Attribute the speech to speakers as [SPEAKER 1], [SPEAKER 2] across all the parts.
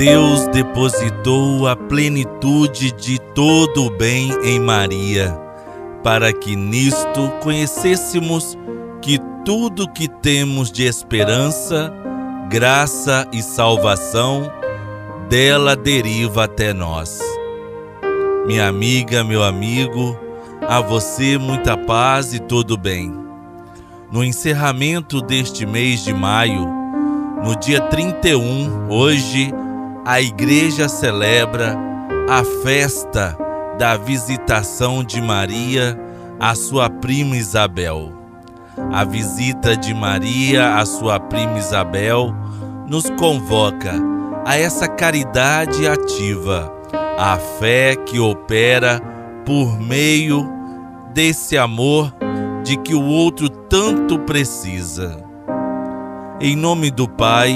[SPEAKER 1] Deus depositou a plenitude de todo o bem em Maria, para que nisto conhecêssemos que tudo que temos de esperança, graça e salvação dela deriva até nós. Minha amiga, meu amigo, a você muita paz e todo bem. No encerramento deste mês de maio, no dia 31, hoje, a igreja celebra a festa da visitação de Maria à sua prima Isabel. A visita de Maria à sua prima Isabel nos convoca a essa caridade ativa, a fé que opera por meio desse amor de que o outro tanto precisa. Em nome do Pai,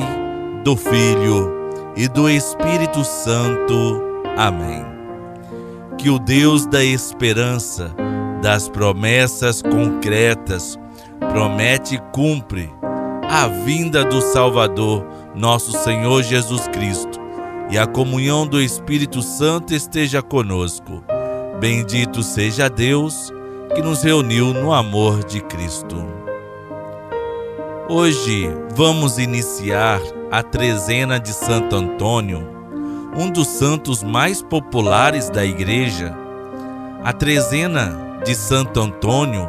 [SPEAKER 1] do Filho e do Espírito Santo. Amém. Que o Deus da esperança, das promessas concretas, promete e cumpre a vinda do Salvador, nosso Senhor Jesus Cristo, e a comunhão do Espírito Santo esteja conosco. Bendito seja Deus que nos reuniu no amor de Cristo. Hoje vamos iniciar a trezena de Santo Antônio, um dos santos mais populares da Igreja. A trezena de Santo Antônio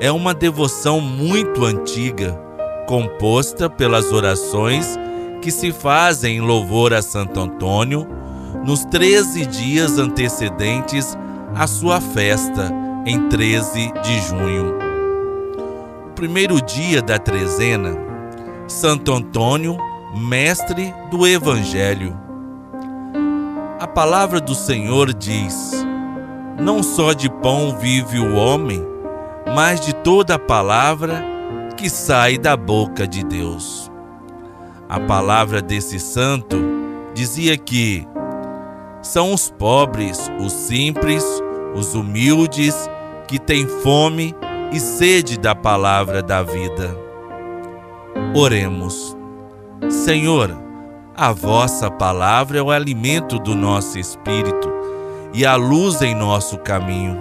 [SPEAKER 1] é uma devoção muito antiga, composta pelas orações que se fazem em louvor a Santo Antônio nos 13 dias antecedentes à sua festa, em 13 de junho. Primeiro dia da trezena, Santo Antônio mestre do Evangelho. A palavra do Senhor diz: Não só de pão vive o homem, mas de toda a palavra que sai da boca de Deus. A palavra desse santo dizia que são os pobres, os simples, os humildes que têm fome e sede da palavra da vida. Oremos. Senhor, a vossa palavra é o alimento do nosso espírito e a luz em nosso caminho.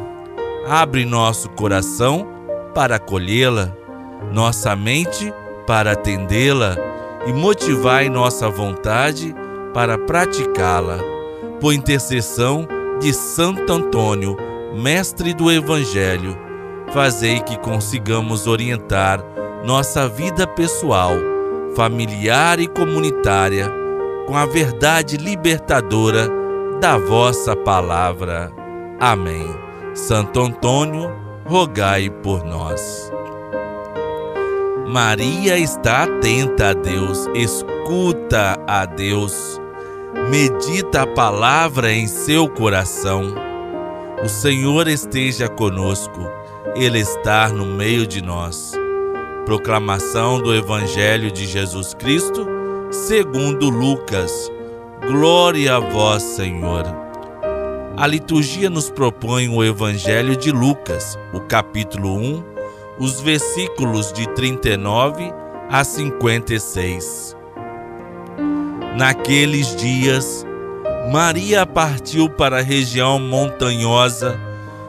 [SPEAKER 1] Abre nosso coração para acolhê-la, nossa mente para atendê-la e motivai nossa vontade para praticá-la. Por intercessão de Santo Antônio, mestre do Evangelho, fazei que consigamos orientar nossa vida pessoal familiar e comunitária com a verdade libertadora da vossa palavra. Amém. Santo Antônio, rogai por nós. Maria está atenta a Deus, escuta a Deus, medita a palavra em seu coração. O Senhor esteja conosco, Ele está no meio de nós. Proclamação do Evangelho de Jesus Cristo, segundo Lucas. Glória a vós, Senhor. A liturgia nos propõe o Evangelho de Lucas, o capítulo 1, os versículos de 39 a 56. Naqueles dias, Maria partiu para a região montanhosa,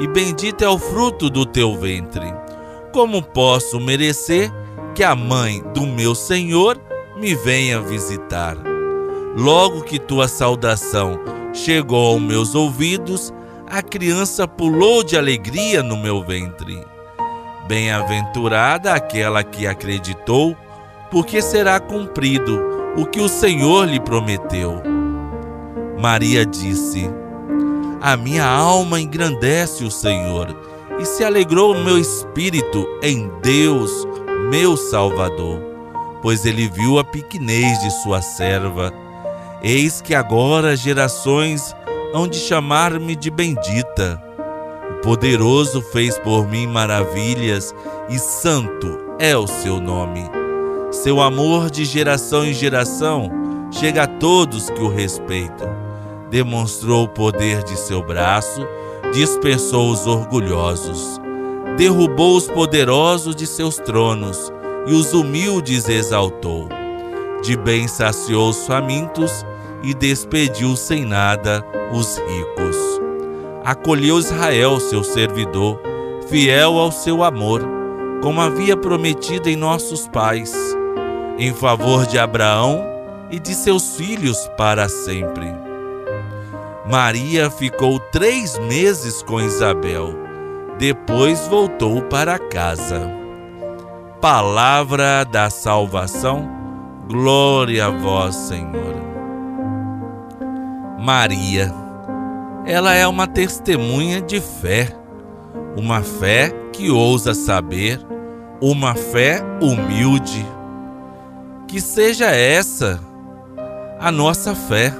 [SPEAKER 1] e bendito é o fruto do teu ventre. Como posso merecer que a mãe do meu Senhor me venha visitar? Logo que tua saudação chegou aos meus ouvidos, a criança pulou de alegria no meu ventre. Bem-aventurada aquela que acreditou, porque será cumprido o que o Senhor lhe prometeu. Maria disse: A minha alma engrandece o Senhor e se alegrou o meu espírito em Deus, meu Salvador, pois ele viu a pequenez de sua serva. Eis que agora gerações hão de chamar-me de bendita. O poderoso fez por mim maravilhas, e santo é o seu nome. Seu amor de geração em geração chega a todos que o respeitam. Demonstrou o poder de seu braço, dispersou os orgulhosos, derrubou os poderosos de seus tronos e os humildes exaltou. De bem saciou os famintos e despediu sem nada os ricos. Acolheu Israel, seu servidor, fiel ao seu amor, como havia prometido em nossos pais, em favor de Abraão e de seus filhos para sempre. Maria ficou três meses com Isabel, depois voltou para casa. Palavra da salvação, glória a vós, Senhor. Maria, ela é uma testemunha de fé, uma fé que ousa saber, uma fé humilde. Que seja essa a nossa fé.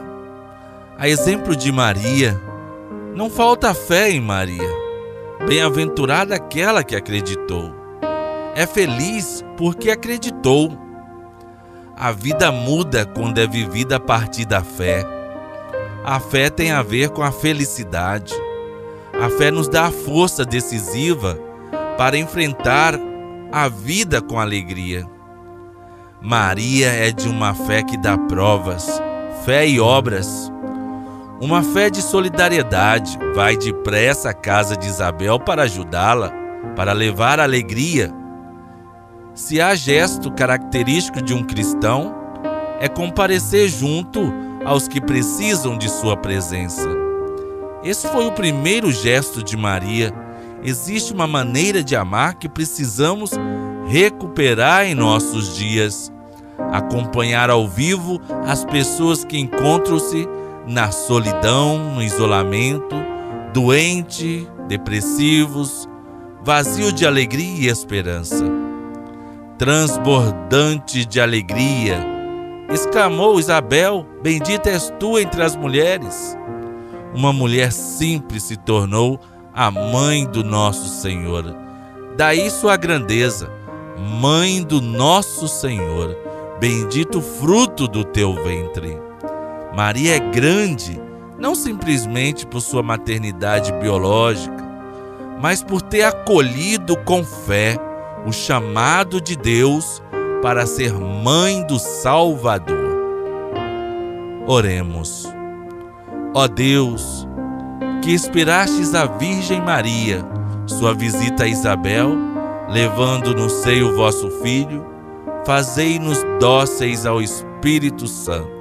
[SPEAKER 1] A exemplo de Maria, não falta fé em Maria. Bem-aventurada aquela que acreditou é feliz porque acreditou. A vida muda quando é vivida a partir da fé. A fé tem a ver com a felicidade. A fé nos dá a força decisiva para enfrentar a vida com alegria. Maria é de uma fé que dá provas, fé e obras. Uma fé de solidariedade vai depressa à casa de Isabel para ajudá-la, para levar alegria se há gesto característico de um cristão, é comparecer junto aos que precisam de sua presença. Esse foi o primeiro gesto de Maria. Existe uma maneira de amar que precisamos recuperar em nossos dias. Acompanhar ao vivo as pessoas que encontram-se na solidão, no isolamento, doente, depressivos, vazio de alegria e esperança transbordante de alegria. Exclamou Isabel: Bendita és tu entre as mulheres. Uma mulher simples se tornou a mãe do nosso Senhor. Daí sua grandeza, mãe do nosso Senhor. Bendito fruto do teu ventre. Maria é grande, não simplesmente por sua maternidade biológica, mas por ter acolhido com fé o chamado de Deus para ser mãe do Salvador. Oremos. Ó Deus, que inspirastes a Virgem Maria, sua visita a Isabel, levando no seio vosso filho, fazei-nos dóceis ao Espírito Santo,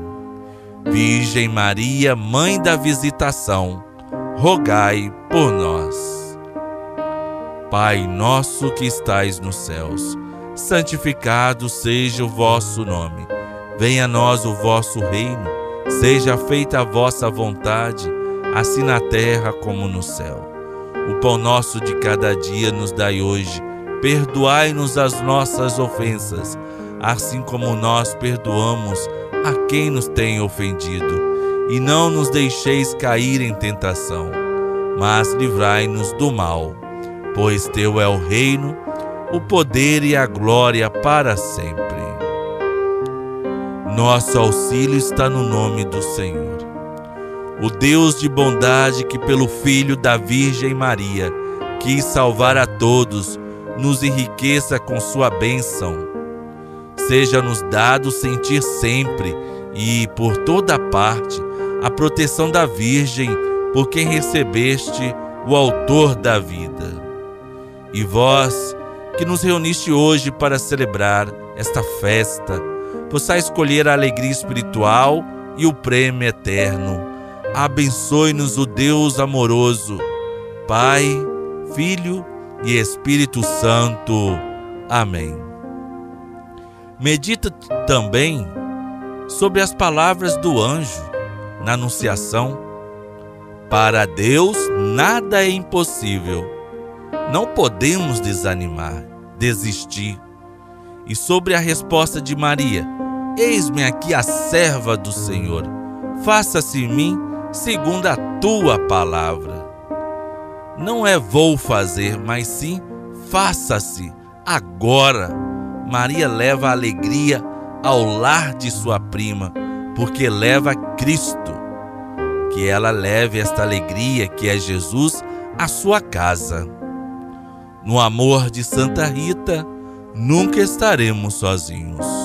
[SPEAKER 1] Virgem Maria, Mãe da Visitação, rogai por nós. Pai nosso que estais nos céus, santificado seja o vosso nome. Venha a nós o vosso reino, seja feita a vossa vontade, assim na terra como no céu. O pão nosso de cada dia nos dai hoje. Perdoai-nos as nossas ofensas, assim como nós perdoamos a quem nos tem ofendido. E não nos deixeis cair em tentação, mas livrai-nos do mal pois teu é o reino, o poder e a glória para sempre. Nosso auxílio está no nome do Senhor. O Deus de bondade que pelo Filho da Virgem Maria quis salvar a todos, nos enriqueça com sua bênção. Seja-nos dado sentir sempre e por toda parte a proteção da Virgem, por quem recebeste o autor da vida. E vós, que nos reuniste hoje para celebrar esta festa, possa escolher a alegria espiritual e o prêmio eterno. Abençoe-nos o Deus amoroso, Pai, Filho e Espírito Santo. Amém. Medita também sobre as palavras do anjo na Anunciação. Para Deus nada é impossível. Não podemos desanimar, desistir. E sobre a resposta de Maria: Eis-me aqui a serva do Senhor. Faça-se em mim segundo a tua palavra. Não é vou fazer, mas sim faça-se agora. Maria leva a alegria ao lar de sua prima, porque leva Cristo. Que ela leve esta alegria que é Jesus à sua casa. No amor de Santa Rita, nunca estaremos sozinhos.